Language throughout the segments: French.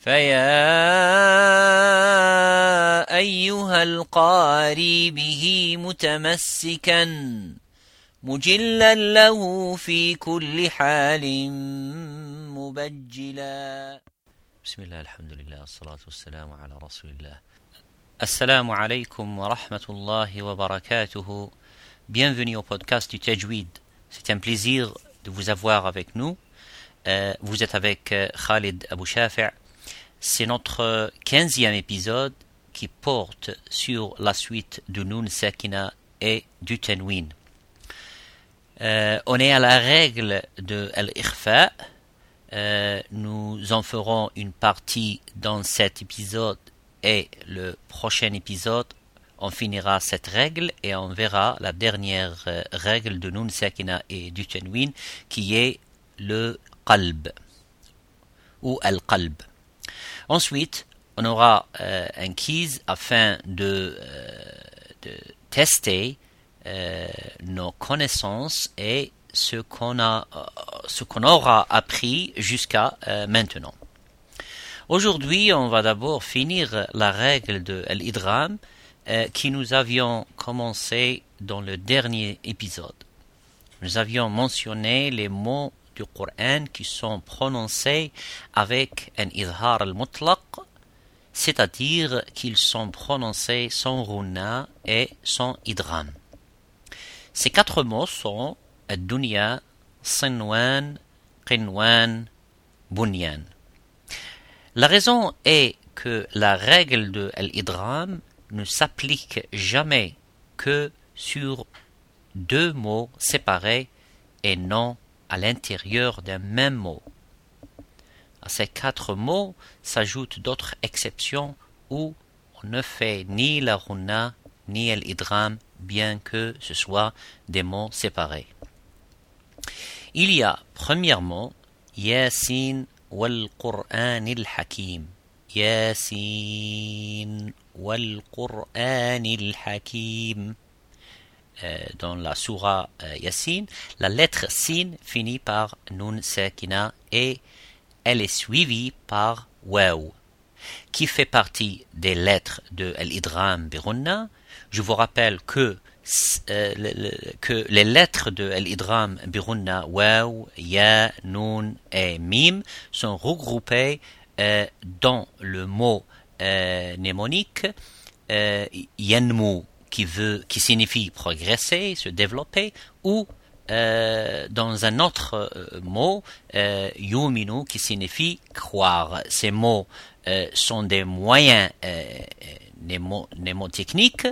فيا أيها القاري به متمسكا مجلا له في كل حال مبجلا بسم الله الحمد لله والصلاة والسلام على رسول الله السلام عليكم ورحمة الله وبركاته Bienvenue au podcast du Tajwid. C'est un plaisir de vous avoir avec nous. Euh, vous êtes avec euh, Khalid Abou Shafi'. C'est notre quinzième épisode qui porte sur la suite du Nun Sakina et du Tenwin. Euh, on est à la règle de Al-Ikhfa. Euh, nous en ferons une partie dans cet épisode et le prochain épisode on finira cette règle et on verra la dernière euh, règle de Nun Sakina et du Tenwin qui est le qalb ou al-qalb. Ensuite, on aura euh, un quiz afin de, euh, tester nos connaissances et ce qu'on a, ce qu'on aura appris jusqu'à maintenant. Aujourd'hui, on va d'abord finir la règle de l'idram euh, qui nous avions commencé dans le dernier épisode. Nous avions mentionné les mots du Coran qui sont prononcés avec un idhar al-mutlaq, c'est-à-dire qu'ils sont prononcés sans runa et sans idram. Ces quatre mots sont ad-dunya, sinwan, qinwan, bunyan. La raison est que la règle de l'idram ne s'applique jamais que sur deux mots séparés et non à l'intérieur d'un même mot. À ces quatre mots s'ajoutent d'autres exceptions où on ne fait ni la runa ni el idram, bien que ce soit des mots séparés. Il y a, premièrement, Yasin wal Qur'an il Hakim. Yasin wal Qur'an il Hakim dans la surah euh, Yasin, la lettre Sin finit par Nun Sakina et elle est suivie par Waw, qui fait partie des lettres de Al-Idram Birunna. Je vous rappelle que, euh, les lettres de Al-Idram Birunna, Waw, Ya, Nun et Mim sont regroupées euh, dans le mot euh, mnémonique, euh, yanmu qui veut, qui signifie progresser, se développer, ou euh, dans un autre euh, mot, euh, yuminu qui signifie croire. Ces mots euh, sont des moyens mnémotechniques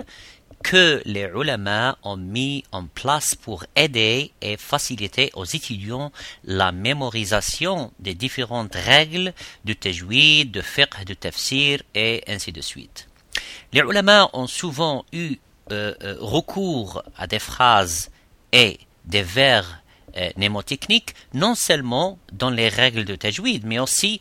que les ulama ont mis en place pour aider et faciliter aux étudiants la mémorisation des différentes règles du tajwid, de fiqh, de tafsir et ainsi de suite. Les ulama ont souvent eu euh, euh, recours à des phrases et des vers euh, mnémotechniques, non seulement dans les règles de tajwid, mais aussi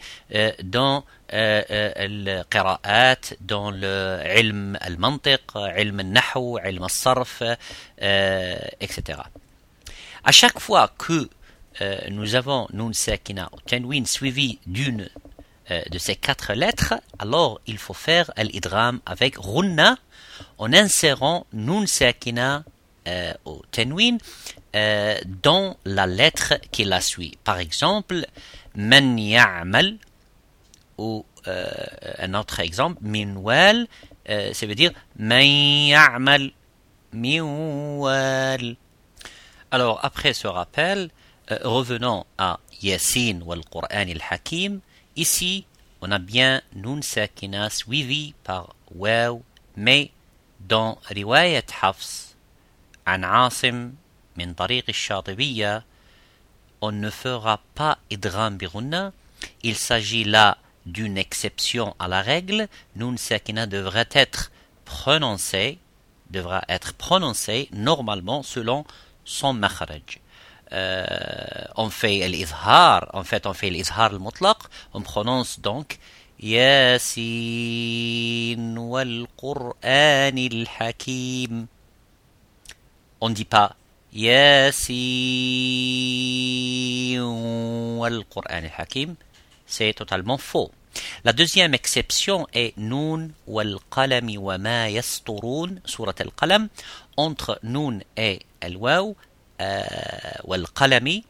dans le qira'at, dans le ilm al-mantiq, ilm al-nahu, ilm al-sarf, etc. À chaque fois que nous avons nun sakina ou suivi d'une de ces quatre lettres, alors il faut faire al-idram avec runna en insérant nun sakina au tenwin euh, dans la lettre qui la suit. Par exemple, man ya'mal ou euh, un autre exemple, minwal, euh, ça veut dire man ya'mal minwal. Alors après ce rappel, euh, revenons à Yasin ou Qur'an al-Hakim. Ici, on a bien Nun Sakina suivi par Waw, mais dans Riwayat Hafs, an Asim min tariq al on ne fera pas idram birunna. Il s'agit là d'une exception à la règle. Nun sakina devrait être prononcé. devra être prononcée normalement selon son makharaj. Euh, on fait l'izhar, en fait on fait l'izhar al-mutlaq, on prononce donc Yasin wal Qur'an al-Hakim. On dit pas Yasin wal Qur'an al-Hakim, c'est totalement faux. La deuxième exception est Nun wal qalami wa ma yasturun, surat al-qalam. Entre Nun et al-waw, euh, wal qalami,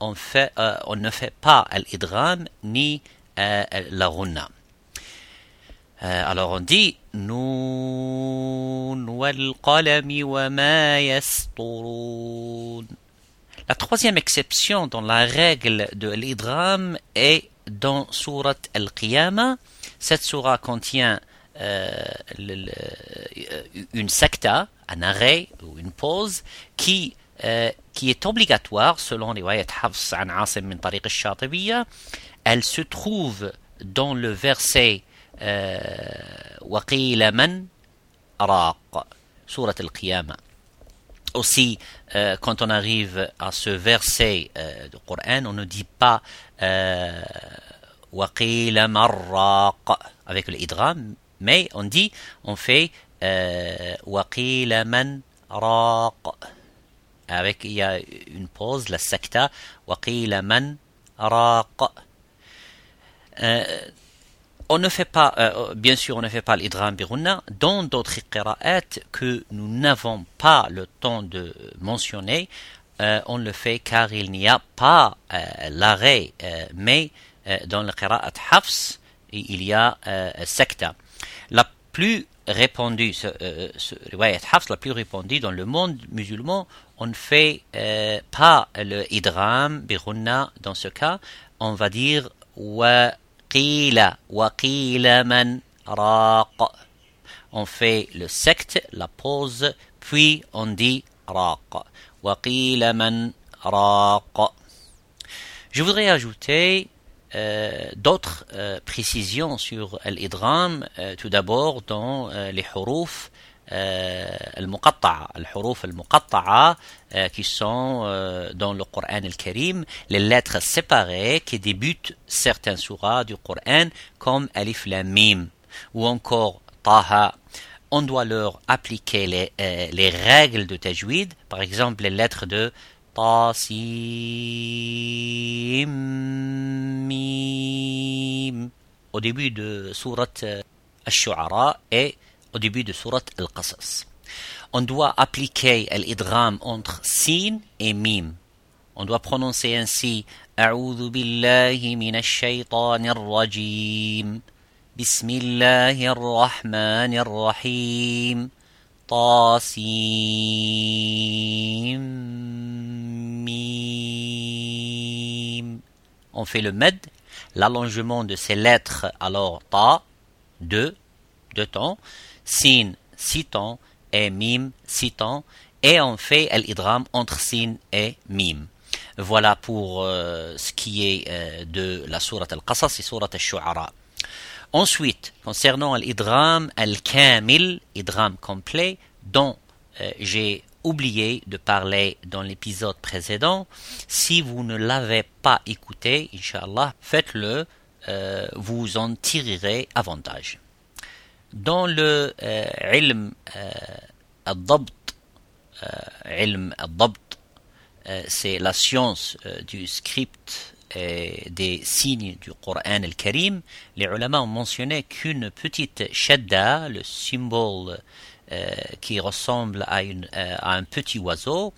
on, fait, euh, on ne fait pas l'idram ni euh, la runna. Euh, alors on dit. La troisième exception dans la règle de l'idram est dans Surat Al-Qiyamah. Cette surah contient euh, le, une secta, un arrêt ou une pause qui euh, qui est obligatoire selon riwayat Hafs an Asim min tariq al-Shatibiyya. Elle se trouve dans le verset وقيل من راق Surat Al-Qiyamah. Aussi, euh, quand on arrive à ce verset euh, du Coran, on ne dit pas وقيل مرق avec le idram, mais on dit, on fait وقيل من راق avec il y a une pause, la secta وقيل من راق on ne fait pas, euh, bien sûr, on ne fait pas l'idram birunna dans d'autres qira'at que nous n'avons pas le temps de mentionner. Euh, on le fait car il n'y a pas euh, l'arrêt, euh, mais euh, dans le qira'at hafs, il y a euh, secta. La plus répandue, ce, ce hafs, la plus répandue dans le monde musulman, on ne fait pas le idram birunna dans ce cas. On va dire wa قيل وقيل من راق on fait le secte, la pause, puis on dit raq. وقيل من راق. Je voudrais ajouter euh, d'autres euh, précisions sur l'idram, euh, tout d'abord dans les huruf المقطعة الحروف المقطعة qui sont dans le Coran al-Karim les lettres séparées qui débutent certains surahs du Coran comme Alif Lam Mim ou encore Taha on doit leur appliquer les, euh, les règles de tajwid par exemple les lettres de Tasim Mim au début de surat Al-Shu'ara et au début de Surat Al-Qasas. On doit appliquer l'idram entre sin et mim. On doit prononcer ainsi A'udhu billahi minash shaitanir rajim. Bismillahir rahmanir rahim. Tasim. Mim. On fait le med, l'allongement de ces lettres, alors ta, deux, deux temps sin temps et mim temps et on fait l'idram entre sin et mim. Voilà pour euh, ce qui est euh, de la sourate al-Qasas et sourate al-Shu'ara. Ensuite, concernant l'idram al-Kamil, idram complet, dont euh, j'ai oublié de parler dans l'épisode précédent, si vous ne l'avez pas écouté, Inch'Allah, faites-le, vous en tirerez avantage. Dans le euh, ilm euh, euh, al-dabt, c'est la science du script et des signes du Coran al-Karim, les ulama ont mentionné qu'une petite shadda, le symbole qui ressemble à, un petit oiseau,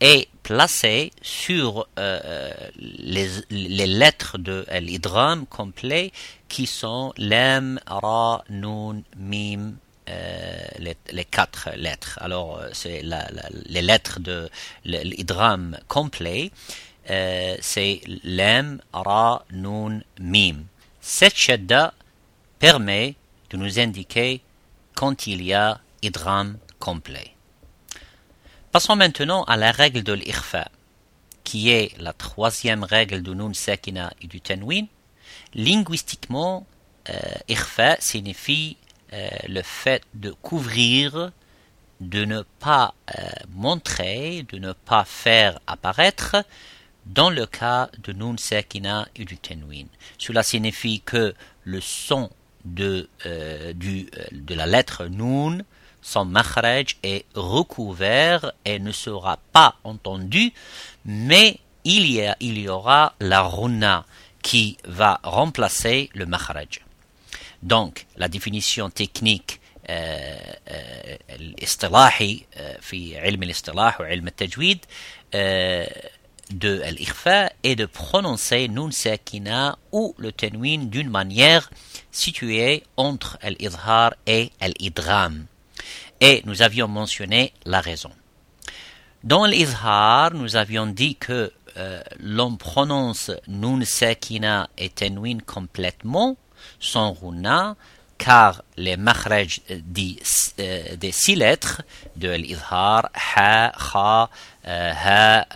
est placé sur euh, les, les, lettres de l'idram complet qui sont lem, ra, nun, mim, euh, les, les, quatre lettres. Alors, euh, c'est les lettres de l'idram complet, euh, c'est lem, ra, nun, mim. Cette shadda permet de nous indiquer quand il y a idram complet. Passons maintenant à la règle de l'irfa, qui est la troisième règle du nun sakina et du tenwin. Linguistiquement, euh, irfa signifie euh, le fait de couvrir, de ne pas euh, montrer, de ne pas faire apparaître dans le cas de nun sakina et du tenwin. Cela signifie que le son de, de la lettre nun son makhraj est recouvert et ne sera pas entendu, mais il y, a, il y aura la runa qui va remplacer le makhraj. Donc, la définition technique الاصطلاحي في علم الاصطلاح وعلم التجويد de l'ikhfa est de prononcer nun sakina ou le tenwin d'une manière située entre l'idhar et l'idram. Et nous avions mentionné la raison. Dans l'idhar, nous avions dit que euh, l'on prononce nun sakina et tenwin complètement, sans runa, car les makhraj des, euh, des six lettres de l'idhar, ha, kha, euh, ha,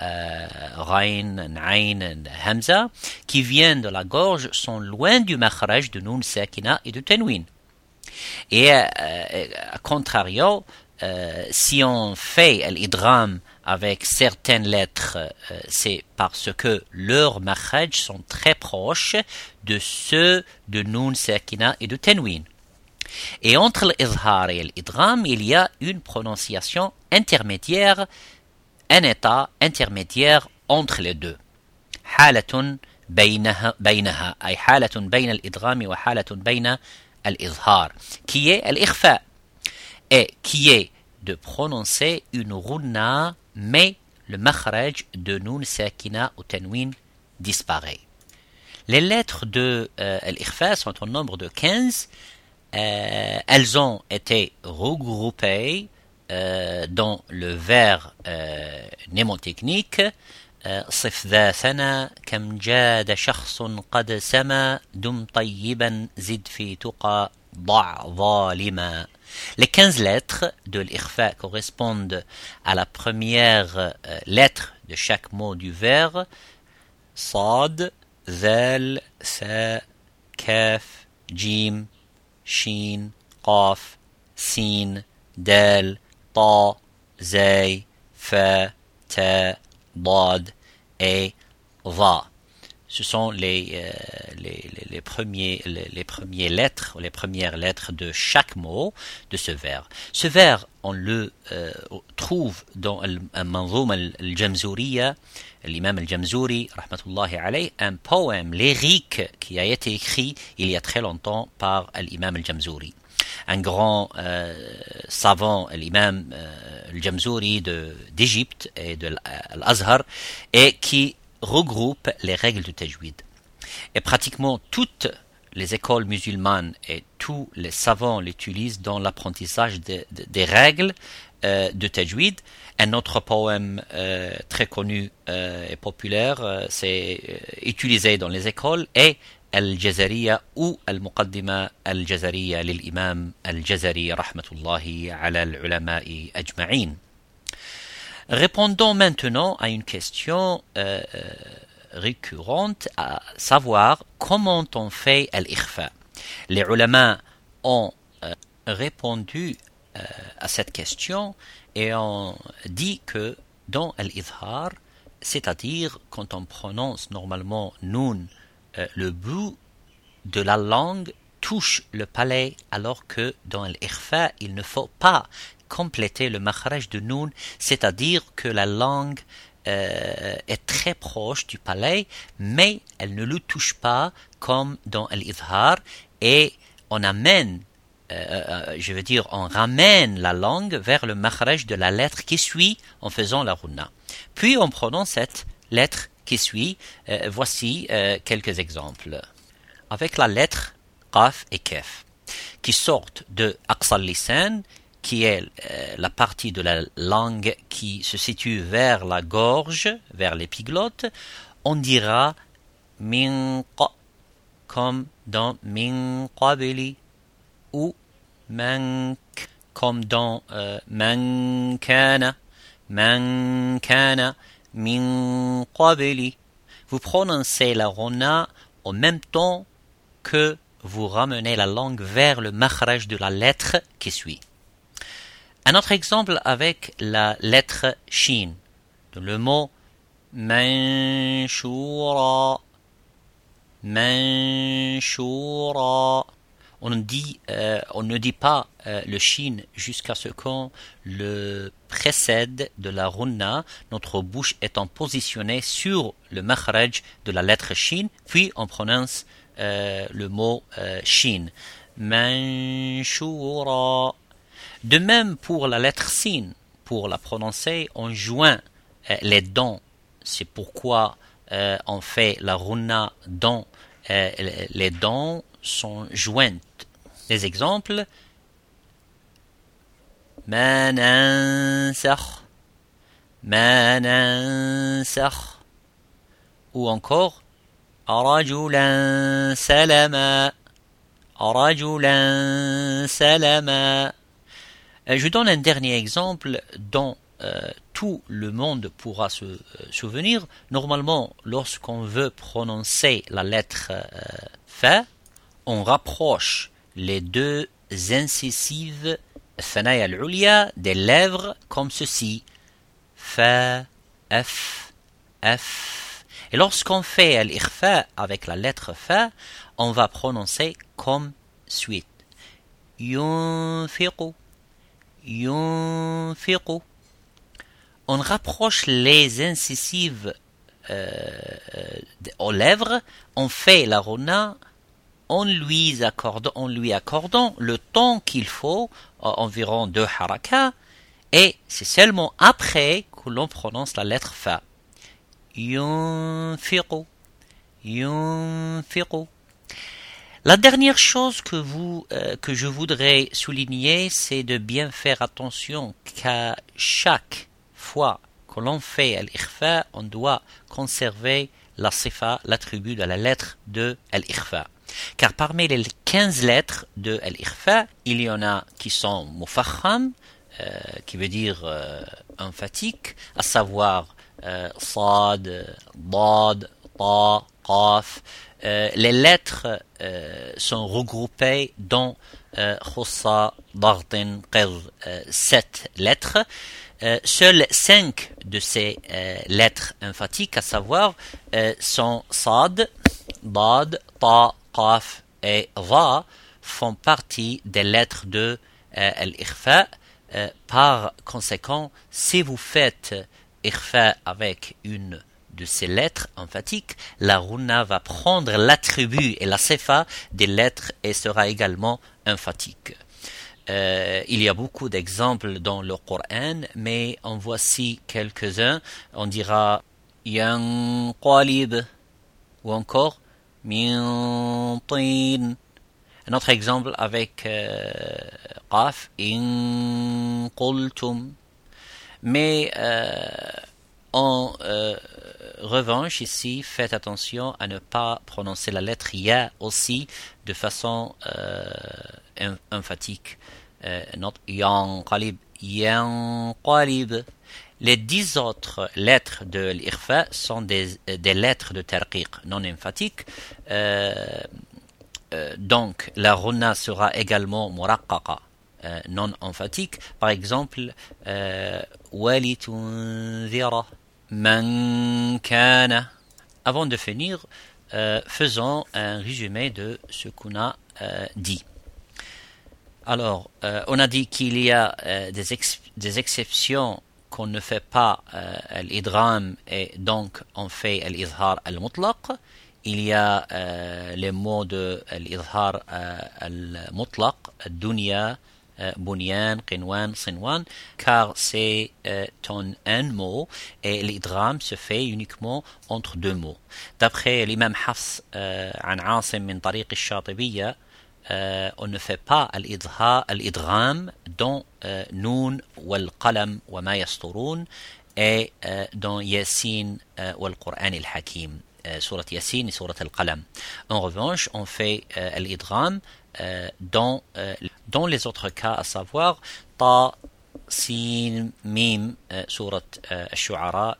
rain, nain, hamza, qui viennent de la gorge, sont loin du makhraj de nun sakina et de tenwin. Et euh, euh, à contrario, euh, si on fait l'idram avec certaines lettres, euh, c'est parce que leurs makhraj sont très proches de ceux de Nun Sakina et de Tenwin. Et entre l'izhar et l'idram, il y a une prononciation intermédiaire, un état intermédiaire entre les deux. Halatun baynaha, baynaha, ay halatun bayna al-izhar, qui est al-ikhfa, et qui est de prononcer une runna, mais le makhraj de nun sakina ou tanwin disparaît. Les lettres de euh, al-ikhfa sont au nombre de 15. Euh, elles ont été regroupées euh, dans le vers euh, mnémotechnique صف ذا ثنا كم جاد شخص قد سما دم طيبا زد في تقى ضع ظالما les 15 lettres de l'irfa correspondent à la première euh, lettre de chaque mot du vers. Sad, Zal, Sa, Kaf, Jim, Shin, Qaf, Sin, Dal, Ta, Zay, Fa, Ta, Dad et Va ce sont les, euh, les, les, premiers, les, les, premières lettres, les premières lettres de chaque mot de ce vers. Ce vers, on le euh, trouve dans un manzoum al-Jamzouriya, l'imam al-Jamzouri, rahmatullahi alayh, un poème lyrique qui a été écrit il y a très longtemps par l'imam al-Jamzouri un grand euh, savant, l'imam euh, al-Jamzouri d'Égypte et de l'Azhar, et qui regroupe les règles du tajwid. Et pratiquement toutes les écoles musulmanes et tous les savants l'utilisent dans l'apprentissage des règles euh, de tajwid. Un autre poème euh, très connu euh, et populaire, c'est utilisé dans les écoles Al-Jazariya ou Al-Muqaddima Al-Jazariya l'imam Al-Jazari rahmatullahi ala al-ulama'i ajma'in. Répondons maintenant à une question euh, euh, récurrente, à savoir comment on fait al-ikhfa. Les ulama ont euh, répondu à cette question et ont dit que dans al-izhar, c'est-à-dire quand on prononce normalement nun, le bout de la langue touche le palais alors que dans l'ikhfa, il ne faut pas compléter le makhraj de Noun, c'est-à-dire que la langue euh, est très proche du palais, mais elle ne le touche pas comme dans l'idhar, et on amène, euh, euh, je veux dire, on ramène la langue vers le makhraj de la lettre qui suit en faisant la runa. Puis on prononce cette lettre qui suit. voici quelques exemples. Avec la lettre qaf et kef, qui sortent de aqsal qui est euh, la partie de la langue qui se situe vers la gorge, vers l'épiglotte, on dira min comme dans min ou mank comme dans euh, man Vous prononcez la rona en même temps que vous ramenez la langue vers le makhraj de la lettre qui suit. Un autre exemple avec la lettre Shin, le mot. Euh, on ne dit pas euh, le shin jusqu'à ce qu'on le précède de la runna, notre bouche étant positionnée sur le makhraj de la lettre shin, puis on prononce le mot shin. Manshura. De même pour la lettre sin, pour la prononcer, on joint les dents. C'est pourquoi on fait la runna dans les dents sont jointes. Les exemples ou encore رجلا سلما رجلا سلما Je donne un dernier exemple dont euh, tout le monde pourra se euh, souvenir. Normalement, lorsqu'on veut prononcer la lettre euh, fa, on rapproche les deux incisives des lèvres comme ceci. Fa, F, F. Et lorsqu'on fait l'irfa avec la lettre fa, on va prononcer comme suite. Yunfiqu, yunfiqu. On rapproche les incisives euh, aux lèvres, on fait la rona en lui, accordant, lui accordant le temps qu'il faut, environ deux harakas, et c'est seulement après que l'on prononce la lettre fa. Yunfiqu. Yunfiqu. La dernière chose euh, que je voudrais souligner, c'est de bien faire attention qu'à chaque fois que l'on fait al on doit conserver la sifa, l'attribut de la lettre de al-ikhfa. Car parmi les 15 lettres de al-ikhfa, il y en a qui sont mufakham, euh, qui veut dire euh, emphatique, à savoir euh, sad, dad, ta, qaf. Euh, les lettres sont regroupées dans khossa, dartin, sept lettres. Seules cinq de ces lettres emphatiques, à savoir, sont sad, bad, ta, qaf et va, font partie des lettres de l'ikhfa. par conséquent, si vous faites ikhfa avec une de ces lettres emphatiques, la runa va prendre l'attribut et la sefa des lettres et sera également emphatique. Euh, il y a beaucoup d'exemples dans le Coran, mais en voici quelques-uns. On dira yanqalib ou encore Un autre exemple avec euh, qaf in qultum. Mais euh, en euh, revanche, ici, faites attention à ne pas prononcer la lettre ya aussi de façon emphatique. Notre yanqalib. Les dix autres lettres de l'irfa sont des, des lettres de tarqiq non emphatiques. Euh, euh, donc, la runa sera également muraqqaqa, euh, non emphatique. Par exemple, euh, walitunzira, man kana. Avant de finir, euh, faisons un résumé de ce qu'on a euh, dit. Alors, euh, on a dit qu'il y a euh, des, exceptions qu'on ne fait pas euh, l'idram et donc on fait l'izhar al-mutlaq. Il y a euh, les mots de l'izhar euh, al-mutlaq, dunya, euh, bunyan, qinwan, sinwan, car c'est euh, en un mot et l'idram se fait uniquement entre deux mots. D'après l'imam Hafs an Asim min tariq al-Shatibiyya, euh, on ne fait pas l'idgham dans euh, Noun wal qalam wa ma yasturun et euh, dans euh, wal Qur'an al Hakim, euh, surat Yasin et surat al Qalam. En revanche, on fait euh, l'idgham euh, dans, euh, dans les autres cas, à savoir Ta, Sin, Mim, euh, surat euh, Al-Shu'ara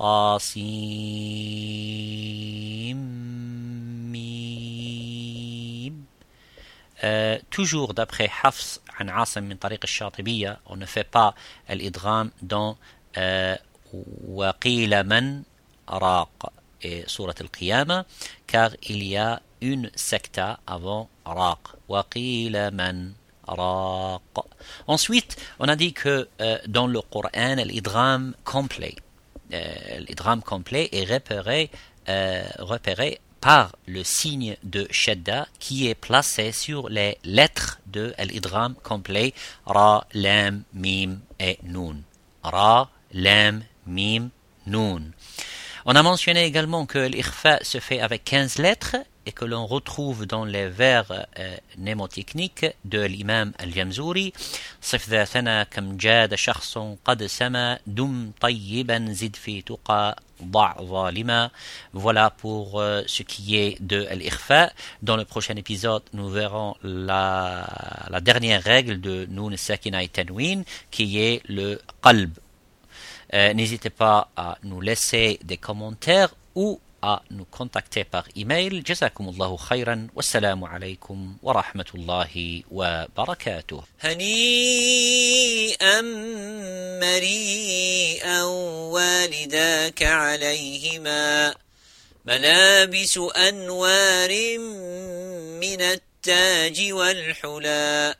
et surat Al-Qasas. Ta, Sin, Euh, toujours d'après Hafs an Asim min tariq al-Shatibiyya, on ne fait pas l'idgham dans euh, وقيل man raq et surat al-Qiyamah car il y a une secta avant raq. Waqila man raq. Ensuite, on a dit que euh, dans le Coran, l'idram complet, euh, l'idram complet est repéré, euh, par le signe de shadda qui est placé sur les lettres de l'idram complet ra, lam, mim et nun. Ra, lam, mim, nun. On a mentionné également que l'ikhfa se fait avec 15 lettres et que l'on retrouve dans les vers euh, mnémotechniques de l'imam al-Jamzouri صف ذاتنا كم جاد شخص قد سما دم طيبا زد في تقى ضع ظالما voilà pour euh, ce qui est de l'ikhfa dans le prochain épisode nous verrons la, la dernière règle de Nun Sakina et Tanwin qui est le qalb euh, n'hésitez pas à nous laisser des commentaires ou à nous contacter par email. Jazakumullahu khayran. Wassalamu alaykum wa rahmatullahi wa barakatuh. هنيئا مريئا والداك عليهما ملابس أنوار من التاج والحلى